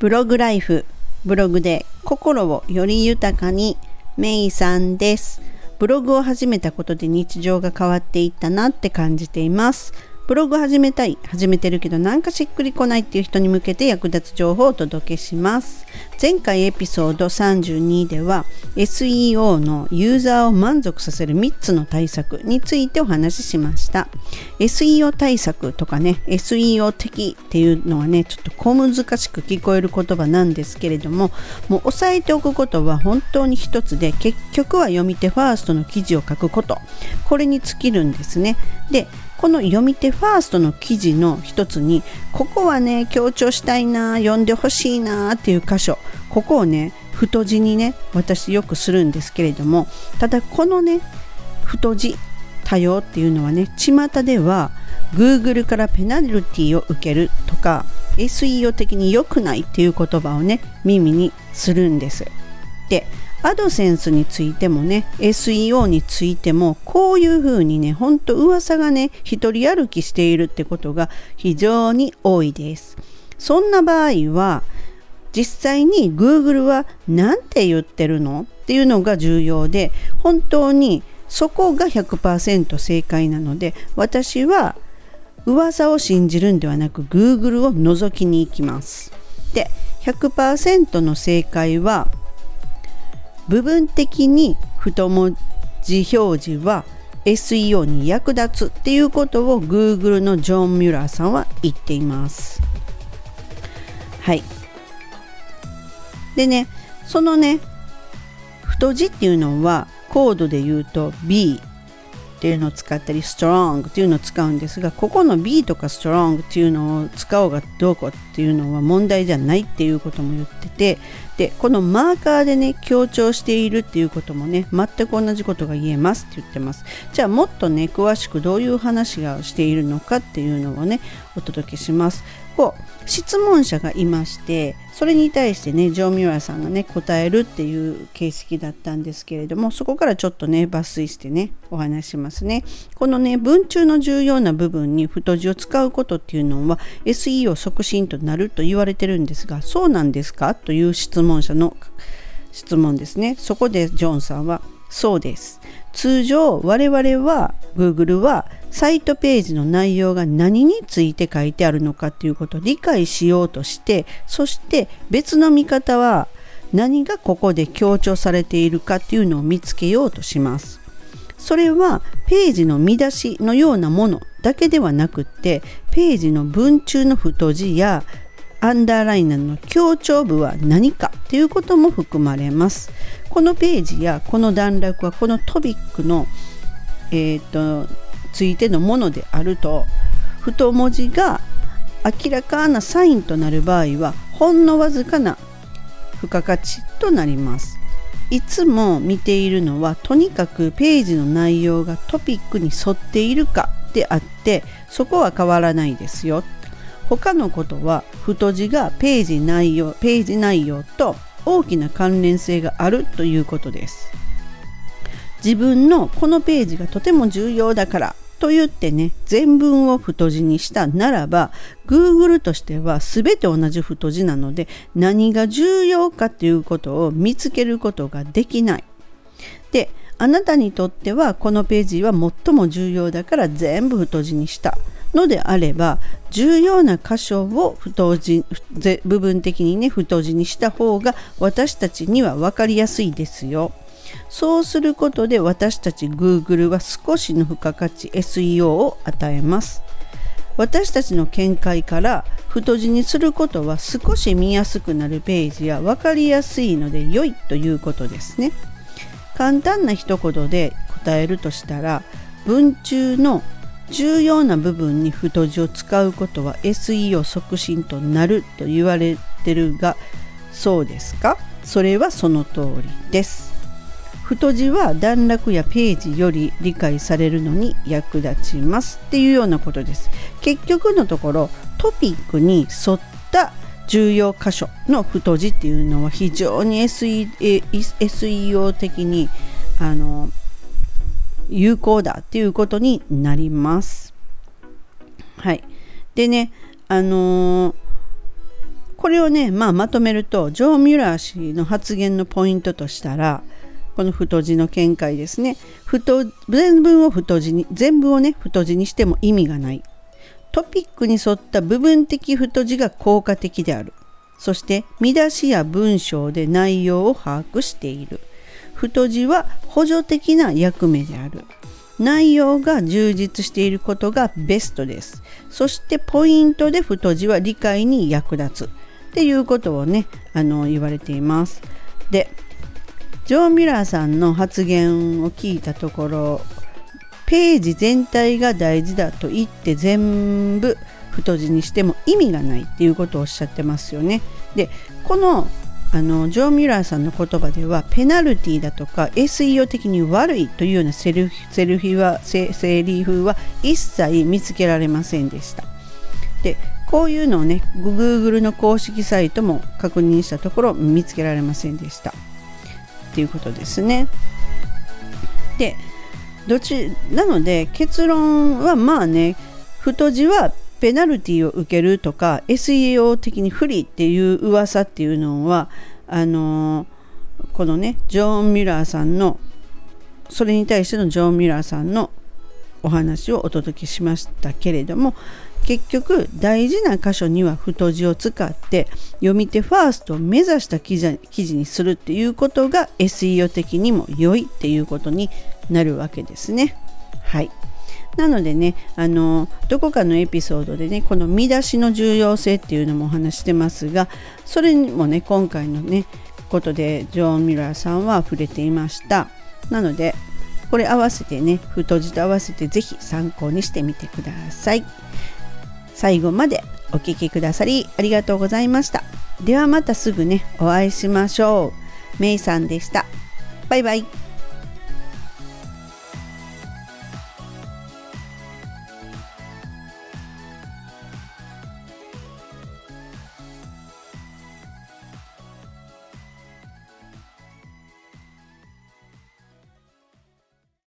ブログライフブログで心をより豊かに。メイさんです。ブログを始めたことで日常が変わっていったなって感じています。ブログ始めたい始めてるけどなんかしっくりこないっていう人に向けて役立つ情報をお届けします。前回エピソード32では SEO のユーザーを満足させる3つの対策についてお話ししました。SEO 対策とかね SEO 的っていうのはねちょっと小難しく聞こえる言葉なんですけれどももう押さえておくことは本当に一つで結局は読み手ファーストの記事を書くこと。これに尽きるんですね。でこの読み手ファーストの記事の一つにここはね強調したいな読んでほしいなっていう箇所。ここをね太字にね私よくするんですけれどもただこのね太字多様っていうのはね巷では Google からペナルティを受けるとか SEO 的に良くないっていう言葉をね耳にするんです。でアドセンスについてもね SEO についてもこういうふうにねほんと噂がね一人歩きしているってことが非常に多いです。そんな場合は実際に Google は何て言ってるのっていうのが重要で本当にそこが100%正解なので私は噂を信じるんではなく Google を覗きに行きます。で100%の正解は部分的に太文字表示は SEO に役立つっていうことを Google のジョン・ミュラーさんは言っています。はい。でね、そのね、太字っていうのはコードで言うと B っていうのを使ったり strong っていうのを使うんですがここの B とか strong っていうのを使おうがどうこうっていうのは問題じゃないっていうことも言っててでこのマーカーでね強調しているっていうこともね全く同じことが言えますって言ってます。じゃあもっとね詳しくどういう話がしているのかっていうのをねお届けします。こう質問者がいましてそれに対してねジョー・ミュラーさんがね答えるっていう形式だったんですけれどもそこからちょっとね抜粋してねお話しますね。このね文中の重要な部分に太字を使うことっていうのは SEO 促進となると言われてるんですがそうなんですか？という質問者の質問ですね。そこでジョンさんはそうです通常我々は Google はサイトページの内容が何について書いてあるのかっていうことを理解しようとしてそして別の見方は何がここで強調されているかっていうのを見つけようとします。それはページの見出しのようなものだけではなくってページの文中の太字やアンダーライナーの強調部は何かということも含まれます。このページやこの段落はこのトピックの、えーと、ついてのものであると太文字が明らかなサインとなる場合はほんのわずかな付加価値となります。いつも見ているのはとにかくページの内容がトピックに沿っているかであってそこは変わらないですよ他のことは太字がページ内容ページ内容と大きな関連性があるということです。自分のこのページがとても重要だからと言ってね全文を太字にしたならば Google としては全て同じ太字なので何が重要かということを見つけることができない。であなたにとってはこのページは最も重要だから全部太字にした。のであれば重要な箇所を太字部分的にね太字にした方が私たちには分かりやすいですよ。そうすることで私たち Google は少しの付加価値 SEO を与えます。私たちの見解から太字にすることは少し見やすくなるページや分かりやすいので良いということですね。簡単な一言で答えるとしたら文中の重要な部分に太字を使うことは SEO 促進となると言われてるがそうですかそれはその通りです。太字は段落やページより理解されるのに役立ちますっていうようなことです。結局のところトピックに沿った重要箇所の太字っていうのは非常に SEO 的にあの有効だっていうことになります。はい。でね、あのー、これをね、まあ、まとめるとジョー・ミュラー氏の発言のポイントとしたらこの太字の見解ですね太全文を太字に全部をね太字にしても意味がないトピックに沿った部分的太字が効果的であるそして見出しや文章で内容を把握している太字は補助的な役目である。内容が充実していることがベストです。そしてポイントで太字は理解に役立つ。っていうことをねあの言われています。でジョー・ミラーさんの発言を聞いたところページ全体が大事だと言って全部太字にしても意味がないっていうことをおっしゃってますよね。でこのあのジョー・ミュラーさんの言葉ではペナルティだとか SEO 的に悪いというようなセルセルフはセセリフは一切見つけられませんでした。でこういうのをね Google の公式サイトも確認したところ見つけられませんでした。っていうことですね。でどっちなので結論はまあね太字はペナルティを受けるとか SEO 的に不利っていう噂っていうのはあのー、このねジョン・ミュラーさんのそれに対してのジョン・ミュラーさんのお話をお届けしましたけれども結局大事な箇所には太字を使って読み手ファーストを目指した記事記事にするっていうことが SEO 的にも良いっていうことになるわけですね。はいなのでねあのどこかのエピソードでねこの見出しの重要性っていうのもお話してますがそれにもね今回のねことでジョン・ミラーさんは触れていました。なのでこれ合わせてね太字と合わせて是非参考にしてみてください。最後までお聴きくださりありがとうございました。ではまたすぐねお会いしましょう。メイさんでした。バイバイ。